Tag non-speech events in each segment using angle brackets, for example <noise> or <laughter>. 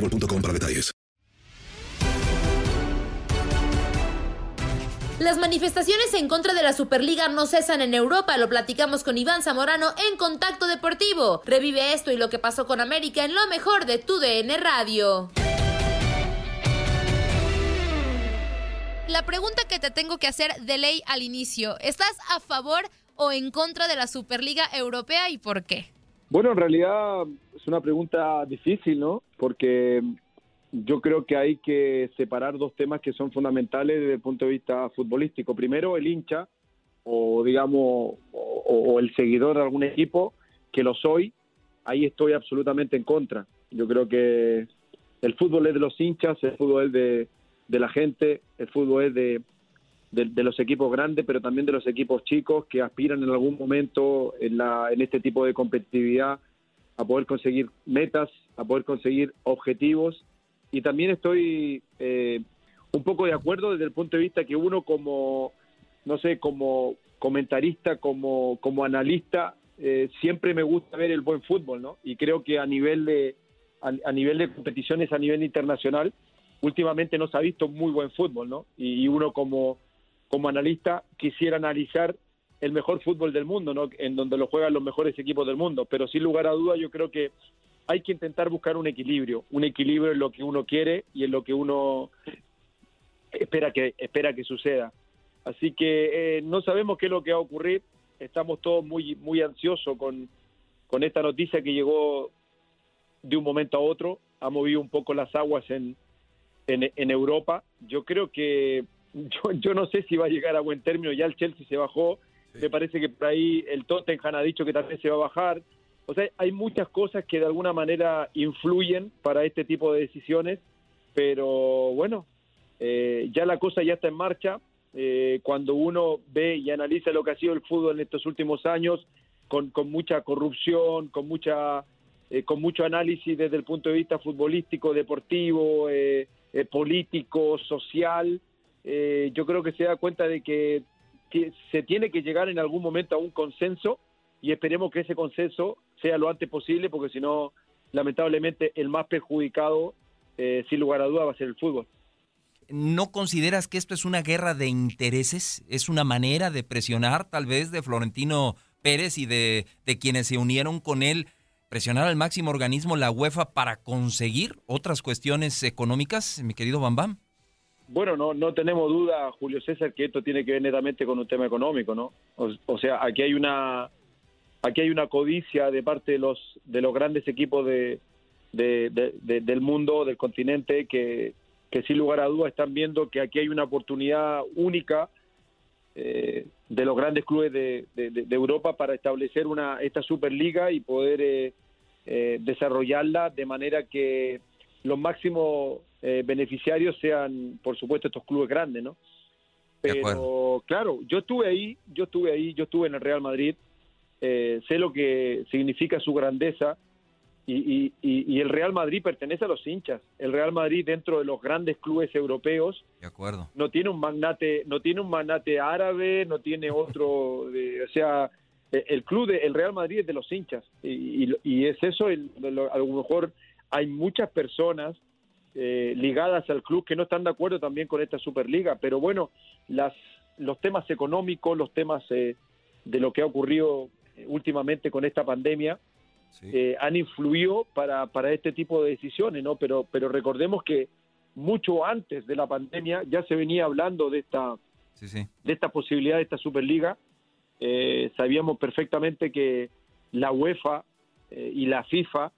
boostmobile.com para detalles. Las manifestaciones en contra de la Superliga no cesan en Europa, lo platicamos con Iván Zamorano en Contacto Deportivo. Revive esto y lo que pasó con América en lo mejor de tu DN Radio. La pregunta que te tengo que hacer de ley al inicio, ¿estás a favor o en contra de la Superliga Europea y por qué? Bueno, en realidad es una pregunta difícil, ¿no? Porque yo creo que hay que separar dos temas que son fundamentales desde el punto de vista futbolístico. Primero, el hincha, o digamos, o, el seguidor de algún equipo, que lo soy, ahí estoy absolutamente en contra. Yo creo que el fútbol es de los hinchas, el fútbol es de, de la gente, el fútbol es de, de, de, los equipos grandes, pero también de los equipos chicos que aspiran en algún momento en, la, en este tipo de competitividad a poder conseguir metas, a poder conseguir objetivos. Y también estoy eh, un poco de acuerdo desde el punto de vista que uno como, no sé, como comentarista, como, como analista, eh, siempre me gusta ver el buen fútbol, ¿no? Y creo que a nivel de, a, a nivel de competiciones, a nivel internacional, últimamente no se ha visto muy buen fútbol, ¿no? Y, y uno como como analista quisiera analizar el mejor fútbol del mundo, ¿no? En donde lo juegan los mejores equipos del mundo. Pero sin lugar a duda, yo creo que hay que intentar buscar un equilibrio, un equilibrio en lo que uno quiere y en lo que uno espera que espera que suceda. Así que eh, no sabemos qué es lo que va a ocurrir. Estamos todos muy muy ansiosos con con esta noticia que llegó de un momento a otro, ha movido un poco las aguas en en, en Europa. Yo creo que yo, yo no sé si va a llegar a buen término, ya el Chelsea se bajó, sí. me parece que por ahí el Tottenham ha dicho que también se va a bajar, o sea, hay muchas cosas que de alguna manera influyen para este tipo de decisiones, pero bueno, eh, ya la cosa ya está en marcha, eh, cuando uno ve y analiza lo que ha sido el fútbol en estos últimos años, con, con mucha corrupción, con mucha... Eh, con mucho análisis desde el punto de vista futbolístico, deportivo, político, social, eh, yo creo que se da cuenta de que, se tiene que llegar en algún momento a un consenso y esperemos que ese consenso sea lo antes posible porque si no, lamentablemente, el más perjudicado, eh, sin lugar a duda, va a ser el fútbol. ¿No consideras que esto es una guerra de intereses? ¿Es una manera de presionar tal vez de Florentino Pérez y de, quienes se unieron con él? presionar al máximo organismo, la UEFA, para conseguir otras cuestiones económicas, mi querido Bambam? Bueno, no, no tenemos duda, Julio César, que esto tiene que ver netamente con un tema económico, ¿no? O, o, sea, aquí hay una aquí hay una codicia de parte de los de los grandes equipos de, de, de, de del mundo, del continente, que, que sin lugar a dudas están viendo que aquí hay una oportunidad única eh, de los grandes clubes de, Europa para establecer una esta superliga y poder eh, eh, desarrollarla de manera que los máximos eh, beneficiarios sean, por supuesto, estos clubes grandes, ¿no? Pero claro, yo estuve ahí, yo estuve ahí, yo estuve en el Real Madrid, eh, sé lo que significa su grandeza y, y, el Real Madrid pertenece a los hinchas. El Real Madrid dentro de los grandes clubes europeos, de acuerdo, no tiene un magnate, no tiene un magnate árabe, no tiene otro, <laughs> o sea, el club de el Real Madrid es de los hinchas y, y es eso. a lo mejor hay muchas personas eh, ligadas al club que no están de acuerdo también con esta Superliga, pero bueno, las, los temas económicos, los temas eh, de lo que ha ocurrido eh, últimamente con esta pandemia, han influido para, para este tipo de decisiones, ¿no? Pero, pero recordemos que mucho antes de la pandemia ya se venía hablando de esta, de esta posibilidad de esta Superliga. sabíamos perfectamente que la UEFA y la FIFA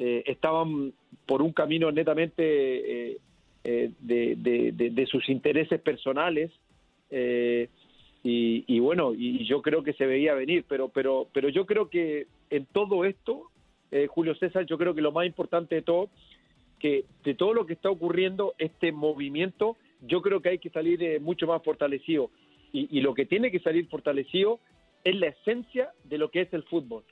eh, estaban por un camino netamente eh, eh, de, sus intereses personales y, bueno, y yo creo que se veía venir, pero, pero, pero yo creo que en todo esto, Julio César, yo creo que lo más importante de todo, que de todo lo que está ocurriendo, este movimiento, yo creo que hay que salir mucho más fortalecido. Y, lo que tiene que salir fortalecido es la esencia de lo que es el fútbol,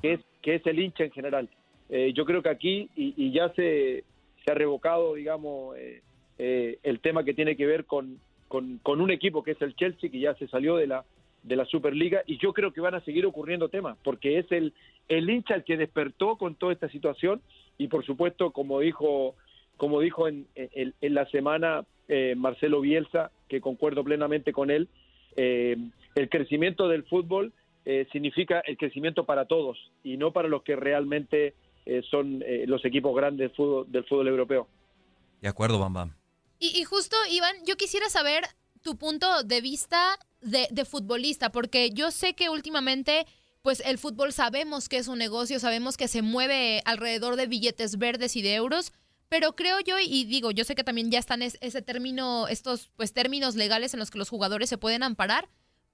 que, es, que es el hincha en general. Eh, yo creo que aquí, y, ya se, se, ha revocado, digamos, eh, eh, el tema que tiene que ver con, con, un equipo que es el Chelsea, que ya se salió de la, de la Superliga, y yo creo que van a seguir ocurriendo temas, porque es el, el hincha el que despertó con toda esta situación, y por supuesto, como dijo, como dijo en, en, la semana Marcelo Bielsa, que concuerdo plenamente con él, el crecimiento del fútbol significa el crecimiento para todos y no para los que realmente eh, son eh, los equipos grandes del fútbol, del fútbol europeo. De acuerdo, Bam Bam. Y, justo, Iván, yo quisiera saber tu punto de vista de, de, futbolista, porque yo sé que últimamente, pues el fútbol sabemos que es un negocio, sabemos que se mueve alrededor de billetes verdes y de euros, pero creo yo, y digo, yo sé que también ya están ese término, estos pues términos legales en los que los jugadores se pueden amparar,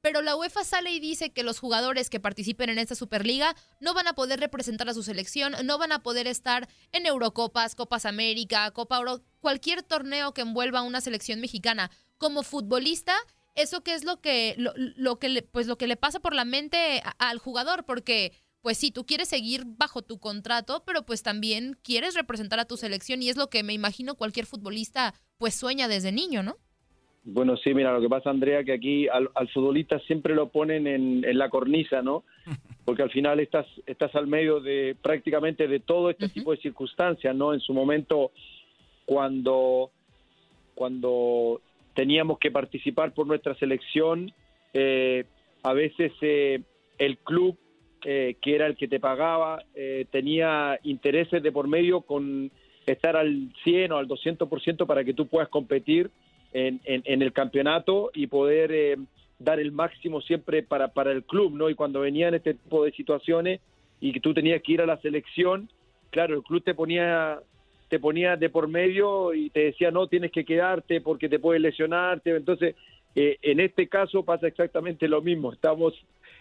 pero la UEFA sale y dice que los jugadores que participen en esta Superliga no van a poder representar a su selección, no van a poder estar en Eurocopas, Copas América, Copa Euro, cualquier torneo que envuelva a una selección mexicana. Como futbolista, eso que es lo que lo, que le, pues lo que le pasa por la mente al jugador porque pues sí, tú quieres seguir bajo tu contrato, pero pues también quieres representar a tu selección y es lo que me imagino cualquier futbolista pues sueña desde niño, ¿no? Bueno, sí, mira, lo que pasa, Andrea, que aquí al, futbolista siempre lo ponen en, la cornisa, ¿no? <laughs> Porque al final estás, estás al medio de prácticamente de todo este tipo de circunstancias, ¿no? En su momento, cuando, cuando teníamos que participar por nuestra selección, eh, a veces eh, el club, eh, que era el que te pagaba, tenía intereses de por medio con estar al 100 o al 200% para que tú puedas competir en, el campeonato y poder eh, dar el máximo siempre para, para el club, ¿no? Y cuando venían este tipo de situaciones y que tú tenías que ir a la selección, claro, el club te ponía te ponía de por medio y te decía no tienes que quedarte porque te puedes lesionarte entonces eh, en este caso pasa exactamente lo mismo. Estamos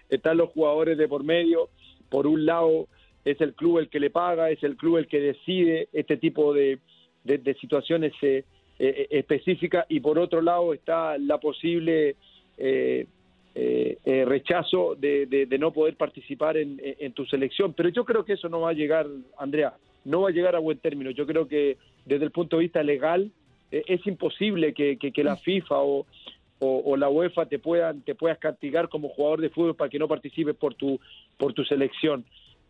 están los jugadores de por medio. Por un lado es el club el que le paga es el club el que decide este tipo de, de, situaciones eh, eh, eh, específica y por otro lado está la posible eh, rechazo de, no poder participar en, tu selección. Pero yo creo que eso no va a llegar, Andrea, no va a llegar a buen término. Yo creo que desde el punto de vista legal es imposible que, la FIFA o, o, la UEFA te puedan te puedas castigar como jugador de fútbol para que no participes por tu por tu selección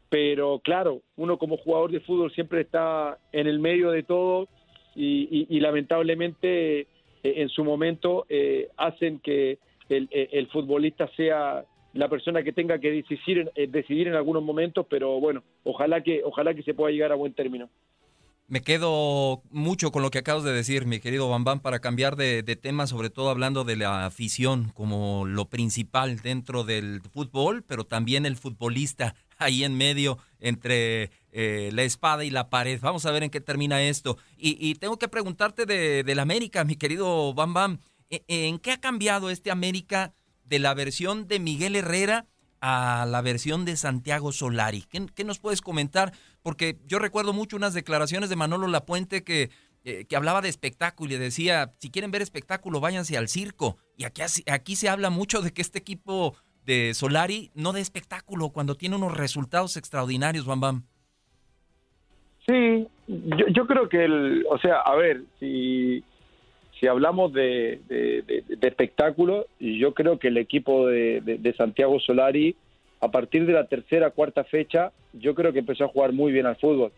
pero claro uno como jugador de fútbol siempre está en el medio de todo y, lamentablemente eh, en su momento eh, hacen que el, eh, el, futbolista sea la persona que tenga que decidir, decidir en algunos momentos, pero bueno, ojalá que, ojalá que se pueda llegar a buen término. Me quedo mucho con lo que acabas de decir, mi querido Bambam, para cambiar de, tema, sobre todo hablando de la afición como lo principal dentro del fútbol, pero también el futbolista ahí en medio entre eh, la espada y la pared. Vamos a ver en qué termina esto. Y, tengo que preguntarte de, del América, mi querido Bam Bam. ¿e, ¿En qué ha cambiado este América de la versión de Miguel Herrera a la versión de Santiago Solari? ¿Qué, nos puedes comentar? Porque yo recuerdo mucho unas declaraciones de Manolo Lapuente que, eh, que hablaba de espectáculo y decía, si quieren ver espectáculo, váyanse al circo. Y aquí, aquí se habla mucho de que este equipo de Solari no de espectáculo cuando tiene unos resultados extraordinarios, Bam Bam. Sí, yo, yo creo que, el, o sea, a ver, si, si hablamos de, de, espectáculo, yo creo que el equipo de, Santiago Solari, a partir de la tercera, cuarta fecha, yo creo que empezó a jugar muy bien al fútbol.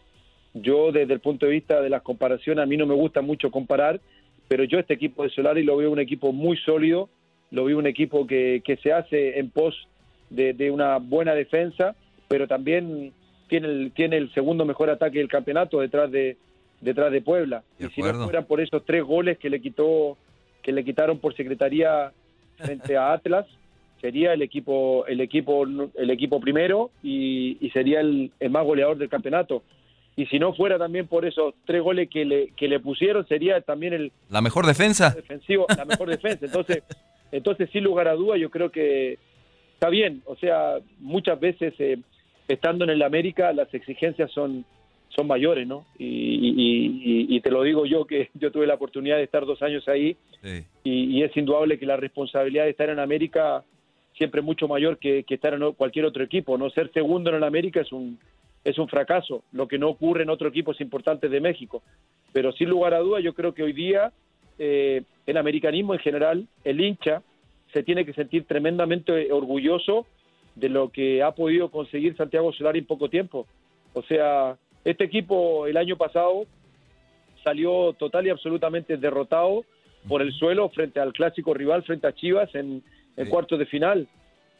Yo, desde el punto de vista de las comparaciones, a mí no me gusta mucho comparar, pero yo este equipo de Solari lo veo un equipo muy sólido, lo veo un equipo que, que se hace en pos de, una buena defensa, pero también tiene el, tiene el segundo mejor ataque del campeonato detrás de, detrás de Puebla. y si no fueran por esos tres goles que le quitó, que le quitaron por secretaría <laughs> frente a Atlas, sería el equipo, el equipo, el equipo primero y, sería el, más goleador del campeonato. Y si no fuera también por esos tres goles que le, que le pusieron, sería también el la mejor defensa. Defensivo, la mejor defensa. Entonces, <laughs> entonces sin lugar a duda, yo creo que está bien. O sea, muchas veces eh, estando en el América las exigencias son son mayores, ¿no? Y, te lo digo yo que <laughs> yo tuve la oportunidad de estar dos años ahí y, es indudable que la responsabilidad de estar en América siempre es mucho mayor que, estar en cualquier otro equipo, ¿no? Ser segundo en el América es un es un fracaso, lo que no ocurre en otros equipos importantes de México. Pero sin lugar a duda, yo creo que hoy día eh, el americanismo en general, el hincha, se tiene que sentir tremendamente orgulloso de lo que ha podido conseguir Santiago Solari en poco tiempo. O sea, este equipo el año pasado salió total y absolutamente derrotado por el suelo frente al clásico rival, frente a Chivas en, el cuarto de final.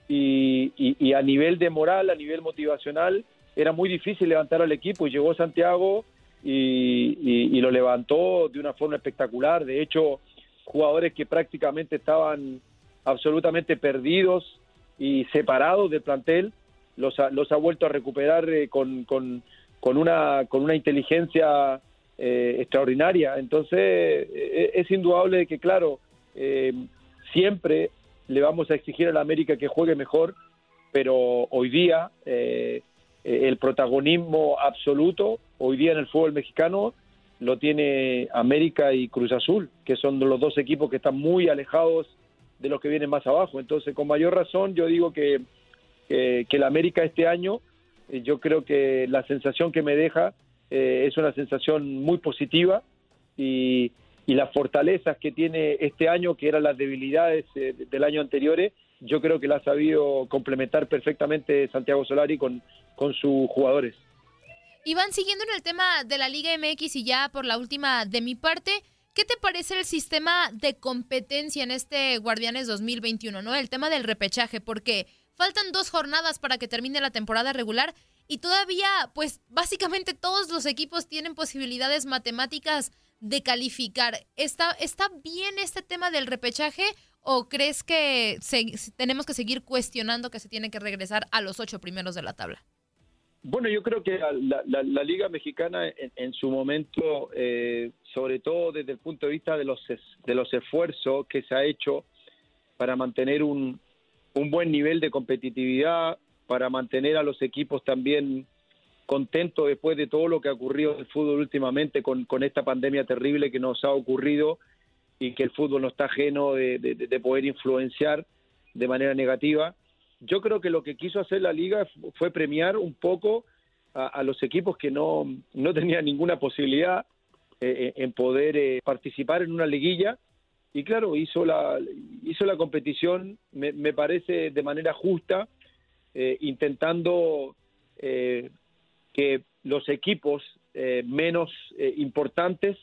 Y, a nivel de moral, a nivel motivacional, era muy difícil levantar al equipo y llegó Santiago y, y, lo levantó de una forma espectacular. De hecho, jugadores que prácticamente estaban absolutamente perdidos y separados del plantel, los ha, los ha vuelto a recuperar eh, con, con, una, con una inteligencia eh, extraordinaria. Entonces, eh, es indudable que, claro, siempre le vamos a exigir a la América que juegue mejor, pero hoy día el protagonismo absoluto, hoy día en el fútbol mexicano, lo tiene América y Cruz Azul, que son los dos equipos que están muy alejados de los que vienen más abajo. Entonces, con mayor razón, yo digo que, que, el América este año, eh, yo creo que la sensación que me deja eh, es una sensación muy positiva y, y, las fortalezas que tiene este año, que eran las debilidades eh, del año anterior, yo creo que la ha sabido complementar perfectamente Santiago Solari con, con sus jugadores. Iván, siguiendo en el tema de la Liga MX y ya por la última de mi parte, ¿Qué te parece el sistema de competencia en este Guardianes 2021, no? El tema del repechaje, porque faltan dos jornadas para que termine la temporada regular y todavía, pues básicamente todos los equipos tienen posibilidades matemáticas de calificar. ¿Está, está bien este tema del repechaje o crees que tenemos que seguir cuestionando que se tiene que regresar a los ocho primeros de la tabla? Bueno, yo creo que la, Liga Mexicana en, su momento, eh, sobre todo desde el punto de vista de los, de los esfuerzos que se ha hecho para mantener un, un buen nivel de competitividad, para mantener a los equipos también contentos después de todo lo que ha ocurrido en el fútbol últimamente con, con esta pandemia terrible que nos ha ocurrido y que el fútbol no está ajeno de poder influenciar de manera negativa yo creo que lo que quiso hacer la liga fue premiar un poco a, los equipos que no, no tenían ninguna posibilidad eh, eh, en poder eh, participar en una liguilla. Y claro hizo la hizo la competición me, me parece de manera justa intentando que los equipos menos importantes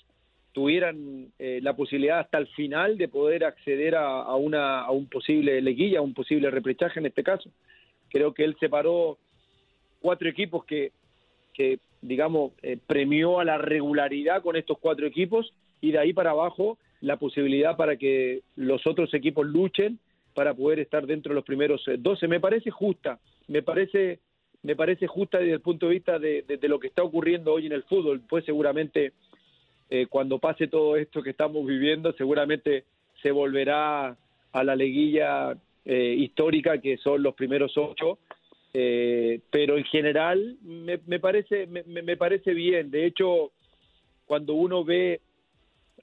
tuvieran eh, la posibilidad hasta el final de poder acceder a, una, a un posible leguilla, a un posible reprechaje en este caso. Creo que él separó cuatro equipos que, que digamos, eh, premió a la regularidad con estos cuatro equipos y de ahí para abajo la posibilidad para que los otros equipos luchen para poder estar dentro de los primeros 12. Eh, me parece justa, me parece, me parece justa desde el punto de vista de, de lo que está ocurriendo hoy en el fútbol. Pues seguramente eh, cuando pase todo esto que estamos viviendo, seguramente se volverá a la leguilla eh, histórica que son los primeros ocho eh, pero en general me, parece me, parece bien. De hecho, cuando uno ve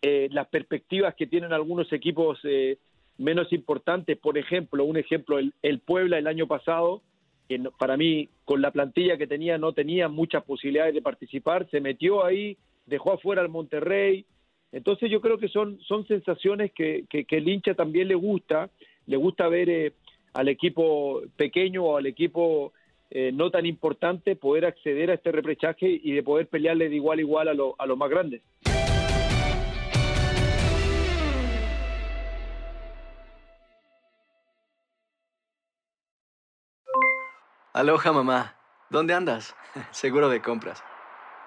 las perspectivas que tienen algunos equipos menos importantes, por ejemplo, un ejemplo, el, el Puebla el año pasado, que para mí con la plantilla que tenía no tenía muchas posibilidades de participar, se metió ahí, dejó afuera al Monterrey. Entonces yo creo que son, son sensaciones que, que, el hincha también le gusta, le gusta ver eh, al equipo pequeño o al equipo eh, no tan importante poder acceder a este reprechaje y de poder pelearle de igual a igual a, lo, a los más grandes. Aloha mamá, ¿dónde andas? <laughs> Seguro de compras.